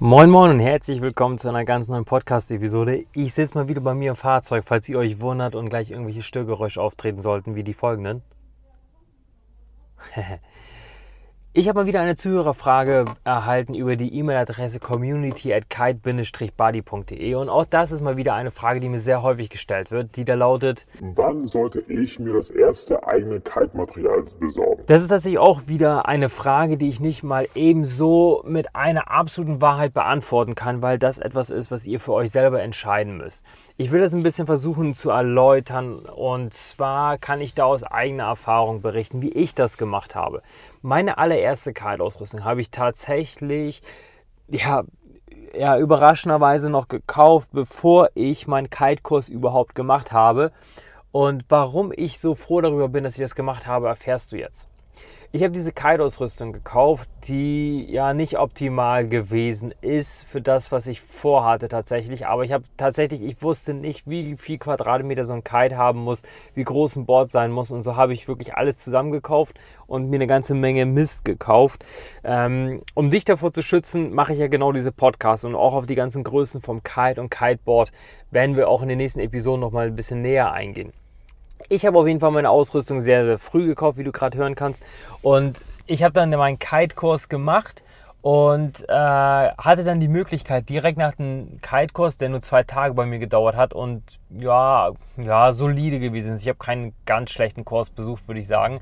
Moin Moin und herzlich willkommen zu einer ganz neuen Podcast-Episode. Ich sitze mal wieder bei mir im Fahrzeug, falls ihr euch wundert und gleich irgendwelche Störgeräusche auftreten sollten, wie die folgenden. Ich habe mal wieder eine Zuhörerfrage erhalten über die E-Mail-Adresse community at kite-buddy.de und auch das ist mal wieder eine Frage, die mir sehr häufig gestellt wird, die da lautet, Wann sollte ich mir das erste eigene Kite-Material besorgen? Das ist tatsächlich auch wieder eine Frage, die ich nicht mal ebenso mit einer absoluten Wahrheit beantworten kann, weil das etwas ist, was ihr für euch selber entscheiden müsst. Ich will das ein bisschen versuchen zu erläutern und zwar kann ich da aus eigener Erfahrung berichten, wie ich das gemacht habe. Meine allererste Kite-Ausrüstung habe ich tatsächlich, ja, ja, überraschenderweise noch gekauft, bevor ich meinen Kite-Kurs überhaupt gemacht habe. Und warum ich so froh darüber bin, dass ich das gemacht habe, erfährst du jetzt. Ich habe diese Kite-Ausrüstung gekauft, die ja nicht optimal gewesen ist für das, was ich vorhatte tatsächlich. Aber ich habe tatsächlich, ich wusste nicht, wie viel Quadratmeter so ein Kite haben muss, wie groß ein Board sein muss. Und so habe ich wirklich alles zusammengekauft und mir eine ganze Menge Mist gekauft. Ähm, um dich davor zu schützen, mache ich ja genau diese Podcasts und auch auf die ganzen Größen vom Kite und Kiteboard werden wir auch in den nächsten Episoden nochmal ein bisschen näher eingehen. Ich habe auf jeden Fall meine Ausrüstung sehr, sehr früh gekauft, wie du gerade hören kannst. Und ich habe dann meinen Kite-Kurs gemacht und äh, hatte dann die Möglichkeit, direkt nach dem Kite-Kurs, der nur zwei Tage bei mir gedauert hat und ja, ja solide gewesen ist. Ich habe keinen ganz schlechten Kurs besucht, würde ich sagen.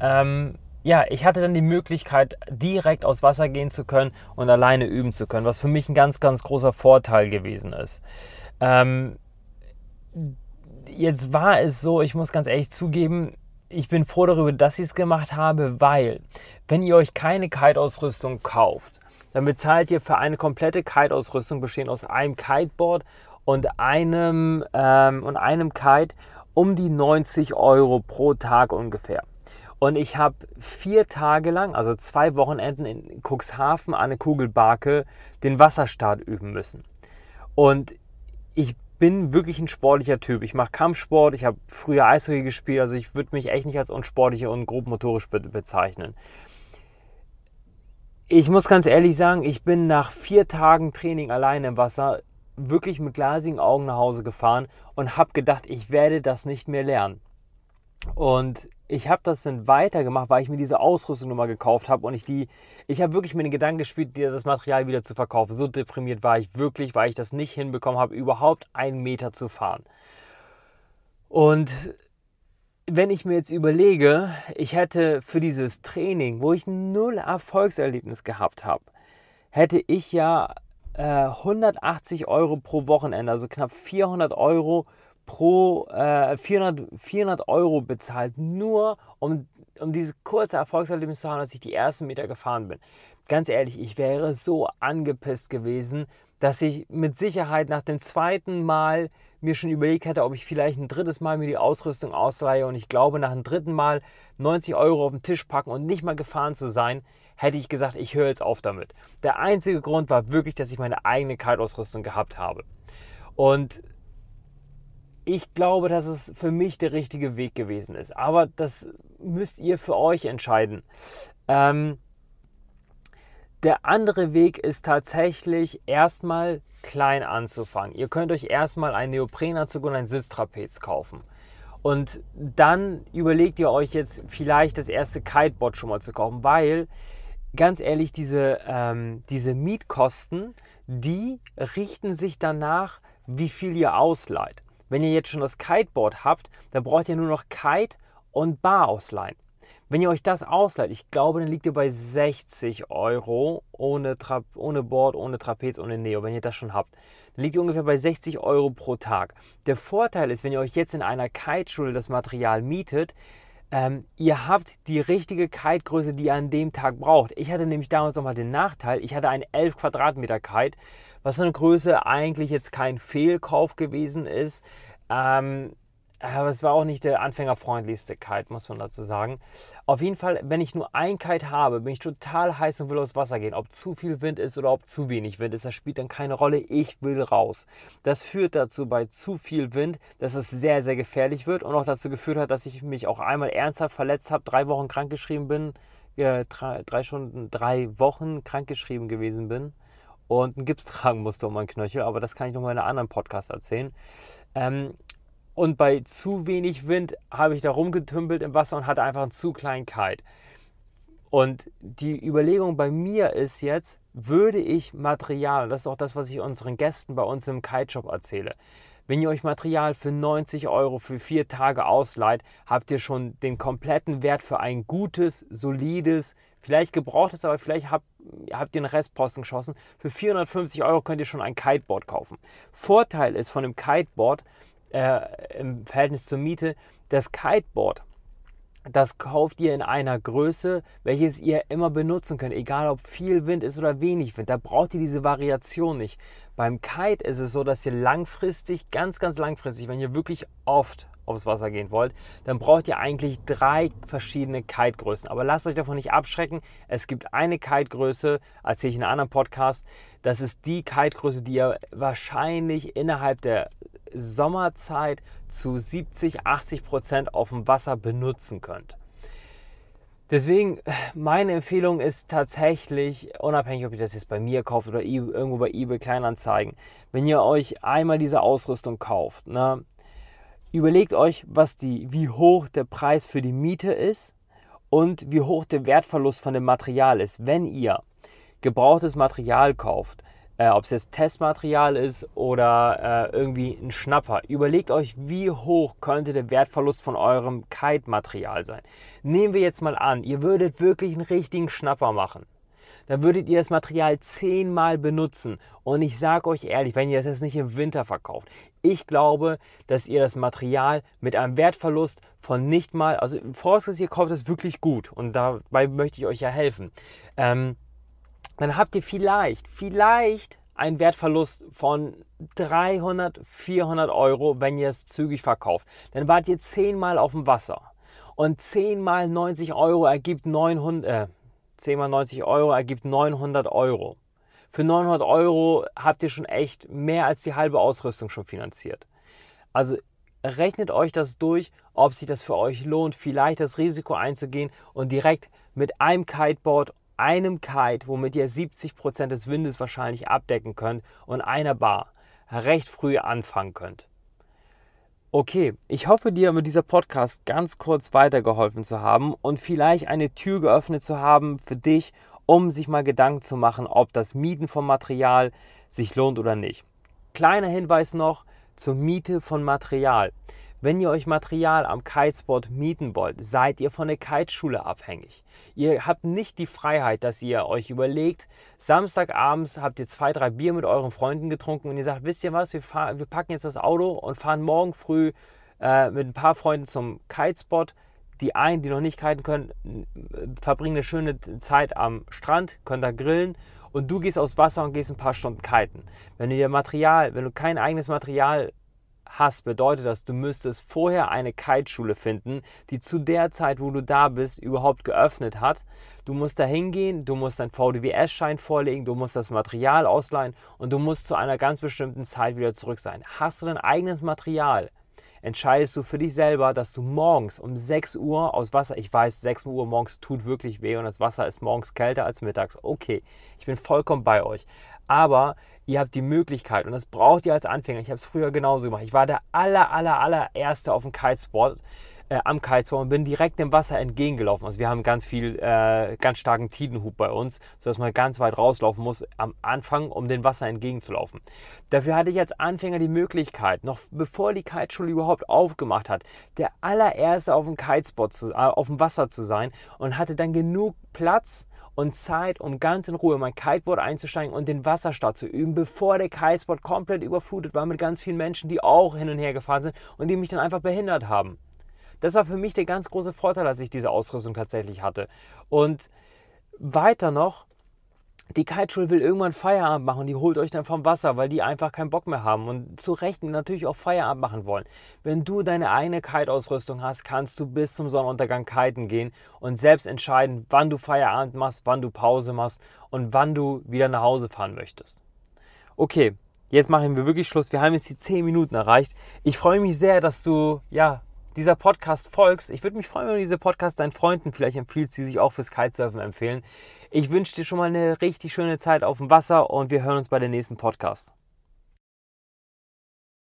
Ähm, ja, ich hatte dann die Möglichkeit, direkt aus Wasser gehen zu können und alleine üben zu können, was für mich ein ganz, ganz großer Vorteil gewesen ist. Ähm, jetzt war es so, ich muss ganz ehrlich zugeben, ich bin froh darüber, dass ich es gemacht habe, weil wenn ihr euch keine Kite-Ausrüstung kauft, dann bezahlt ihr für eine komplette Kite-Ausrüstung bestehend aus einem Kiteboard und einem, ähm, und einem Kite um die 90 Euro pro Tag ungefähr. Und ich habe vier Tage lang, also zwei Wochenenden in Cuxhaven an der Kugelbarke, den Wasserstart üben müssen. Und ich bin wirklich ein sportlicher Typ. Ich mache Kampfsport, ich habe früher Eishockey gespielt, also ich würde mich echt nicht als unsportlich und grobmotorisch be bezeichnen. Ich muss ganz ehrlich sagen, ich bin nach vier Tagen Training alleine im Wasser wirklich mit glasigen Augen nach Hause gefahren und habe gedacht, ich werde das nicht mehr lernen. Und ich habe das dann weitergemacht, weil ich mir diese Ausrüstung nochmal gekauft habe und ich die, ich habe wirklich mit den Gedanken gespielt, das Material wieder zu verkaufen. So deprimiert war ich wirklich, weil ich das nicht hinbekommen habe, überhaupt einen Meter zu fahren. Und wenn ich mir jetzt überlege, ich hätte für dieses Training, wo ich null Erfolgserlebnis gehabt habe, hätte ich ja äh, 180 Euro pro Wochenende, also knapp 400 Euro pro äh, 400, 400 Euro bezahlt, nur um, um diese kurze Erfolgserlebnis zu haben, als ich die ersten Meter gefahren bin. Ganz ehrlich, ich wäre so angepisst gewesen, dass ich mit Sicherheit nach dem zweiten Mal mir schon überlegt hätte, ob ich vielleicht ein drittes Mal mir die Ausrüstung ausleihe und ich glaube, nach dem dritten Mal 90 Euro auf den Tisch packen und nicht mal gefahren zu sein, hätte ich gesagt, ich höre jetzt auf damit. Der einzige Grund war wirklich, dass ich meine eigene Kaltausrüstung gehabt habe. Und ich glaube, dass es für mich der richtige Weg gewesen ist. Aber das müsst ihr für euch entscheiden. Ähm, der andere Weg ist tatsächlich erstmal klein anzufangen. Ihr könnt euch erstmal einen Neoprenanzug und ein Sitztrapez kaufen. Und dann überlegt ihr euch jetzt vielleicht das erste Kiteboard schon mal zu kaufen, weil ganz ehrlich, diese, ähm, diese Mietkosten, die richten sich danach, wie viel ihr ausleiht. Wenn ihr jetzt schon das Kiteboard habt, dann braucht ihr nur noch Kite und Bar ausleihen. Wenn ihr euch das ausleiht, ich glaube, dann liegt ihr bei 60 Euro ohne, Tra ohne Board, ohne Trapez, ohne Neo, wenn ihr das schon habt. Dann liegt ihr ungefähr bei 60 Euro pro Tag. Der Vorteil ist, wenn ihr euch jetzt in einer Kite-Schule das Material mietet, ähm, ihr habt die richtige Kite-Größe, die ihr an dem Tag braucht. Ich hatte nämlich damals nochmal den Nachteil, ich hatte einen 11 Quadratmeter Kite, was für eine Größe eigentlich jetzt kein Fehlkauf gewesen ist. Ähm, aber es war auch nicht der anfängerfreundlichste Kite, muss man dazu sagen. Auf jeden Fall, wenn ich nur ein Kite habe, bin ich total heiß und will aufs Wasser gehen. Ob zu viel Wind ist oder ob zu wenig Wind ist, das spielt dann keine Rolle. Ich will raus. Das führt dazu bei zu viel Wind, dass es sehr, sehr gefährlich wird und auch dazu geführt hat, dass ich mich auch einmal ernsthaft verletzt habe, drei Wochen krankgeschrieben bin, äh, drei, drei Stunden, drei Wochen krankgeschrieben gewesen bin und einen Gips tragen musste um meinen Knöchel, aber das kann ich nochmal in einem anderen Podcast erzählen. Ähm, und bei zu wenig Wind habe ich da rumgetümpelt im Wasser und hatte einfach einen zu kleinen Kite. Und die Überlegung bei mir ist jetzt, würde ich Material, das ist auch das, was ich unseren Gästen bei uns im Kite-Shop erzähle, wenn ihr euch Material für 90 Euro für vier Tage ausleiht, habt ihr schon den kompletten Wert für ein gutes, solides, vielleicht gebrauchtes, aber vielleicht habt, habt ihr den Restposten geschossen. Für 450 Euro könnt ihr schon ein Kiteboard kaufen. Vorteil ist von dem Kiteboard äh, im Verhältnis zur Miete, das Kiteboard das kauft ihr in einer Größe, welches ihr immer benutzen könnt, egal ob viel Wind ist oder wenig Wind. Da braucht ihr diese Variation nicht. Beim Kite ist es so, dass ihr langfristig, ganz, ganz langfristig, wenn ihr wirklich oft aufs Wasser gehen wollt, dann braucht ihr eigentlich drei verschiedene Kite-Größen. Aber lasst euch davon nicht abschrecken. Es gibt eine Kite-Größe, erzähle ich in einem anderen Podcast. Das ist die Kite-Größe, die ihr wahrscheinlich innerhalb der Sommerzeit zu 70, 80 Prozent auf dem Wasser benutzen könnt. Deswegen, meine Empfehlung ist tatsächlich, unabhängig, ob ihr das jetzt bei mir kauft oder irgendwo bei eBay Kleinanzeigen, wenn ihr euch einmal diese Ausrüstung kauft, ne, überlegt euch, was die, wie hoch der Preis für die Miete ist und wie hoch der Wertverlust von dem Material ist. Wenn ihr gebrauchtes Material kauft, äh, ob es jetzt Testmaterial ist oder äh, irgendwie ein Schnapper. Überlegt euch, wie hoch könnte der Wertverlust von eurem Kite-Material sein. Nehmen wir jetzt mal an, ihr würdet wirklich einen richtigen Schnapper machen. Dann würdet ihr das Material zehnmal benutzen. Und ich sage euch ehrlich, wenn ihr das jetzt nicht im Winter verkauft, ich glaube, dass ihr das Material mit einem Wertverlust von nicht mal, also vorausgesetzt, ihr kauft es wirklich gut und dabei möchte ich euch ja helfen. Ähm, dann habt ihr vielleicht, vielleicht einen Wertverlust von 300, 400 Euro, wenn ihr es zügig verkauft. Dann wart ihr 10 Mal auf dem Wasser. Und 10 mal 90 Euro ergibt 900, äh, 10 mal 90 Euro ergibt 900 Euro. Für 900 Euro habt ihr schon echt mehr als die halbe Ausrüstung schon finanziert. Also rechnet euch das durch, ob sich das für euch lohnt, vielleicht das Risiko einzugehen und direkt mit einem Kiteboard einem Kite, womit ihr 70% des Windes wahrscheinlich abdecken könnt und einer Bar recht früh anfangen könnt. Okay, ich hoffe dir mit dieser Podcast ganz kurz weitergeholfen zu haben und vielleicht eine Tür geöffnet zu haben für dich, um sich mal Gedanken zu machen, ob das Mieten von Material sich lohnt oder nicht. Kleiner Hinweis noch zur Miete von Material. Wenn ihr euch Material am Kitespot mieten wollt, seid ihr von der Kiteschule abhängig. Ihr habt nicht die Freiheit, dass ihr euch überlegt, Samstagabends habt ihr zwei, drei Bier mit euren Freunden getrunken und ihr sagt, wisst ihr was, wir, fahr, wir packen jetzt das Auto und fahren morgen früh äh, mit ein paar Freunden zum Kitespot. Die einen, die noch nicht kiten können, verbringen eine schöne Zeit am Strand, können da grillen und du gehst aufs Wasser und gehst ein paar Stunden kiten. Wenn du dir Material, wenn du kein eigenes Material hast, bedeutet das, du müsstest vorher eine Kiteschule finden, die zu der Zeit, wo du da bist, überhaupt geöffnet hat. Du musst da hingehen, du musst deinen VDWS-Schein vorlegen, du musst das Material ausleihen und du musst zu einer ganz bestimmten Zeit wieder zurück sein. Hast du dein eigenes Material, entscheidest du für dich selber, dass du morgens um 6 Uhr aus Wasser, ich weiß, 6 Uhr morgens tut wirklich weh und das Wasser ist morgens kälter als mittags. Okay, ich bin vollkommen bei euch. Aber ihr habt die Möglichkeit und das braucht ihr als Anfänger. Ich habe es früher genauso gemacht. Ich war der aller, aller, allererste auf dem Kitesport äh, am Kitesport und bin direkt dem Wasser entgegengelaufen. Also wir haben ganz viel, äh, ganz starken Tidenhub bei uns, sodass man ganz weit rauslaufen muss am Anfang, um dem Wasser entgegenzulaufen. Dafür hatte ich als Anfänger die Möglichkeit, noch bevor die Kiteschule überhaupt aufgemacht hat, der allererste auf dem Kitespot zu, äh, auf dem Wasser zu sein und hatte dann genug Platz, und Zeit, um ganz in Ruhe mein Kiteboard einzusteigen und den Wasserstart zu üben, bevor der Kitespot komplett überflutet war mit ganz vielen Menschen, die auch hin und her gefahren sind und die mich dann einfach behindert haben. Das war für mich der ganz große Vorteil, dass ich diese Ausrüstung tatsächlich hatte. Und weiter noch, die Kiteschule will irgendwann Feierabend machen, die holt euch dann vom Wasser, weil die einfach keinen Bock mehr haben und zu Recht natürlich auch Feierabend machen wollen. Wenn du deine eigene Kite-Ausrüstung hast, kannst du bis zum Sonnenuntergang kiten gehen und selbst entscheiden, wann du Feierabend machst, wann du Pause machst und wann du wieder nach Hause fahren möchtest. Okay, jetzt machen wir wirklich Schluss. Wir haben jetzt die 10 Minuten erreicht. Ich freue mich sehr, dass du ja, dieser Podcast folgst. Ich würde mich freuen, wenn du diese Podcast deinen Freunden vielleicht empfiehlst, die sich auch fürs Kitesurfen empfehlen. Ich wünsche dir schon mal eine richtig schöne Zeit auf dem Wasser und wir hören uns bei der nächsten Podcast.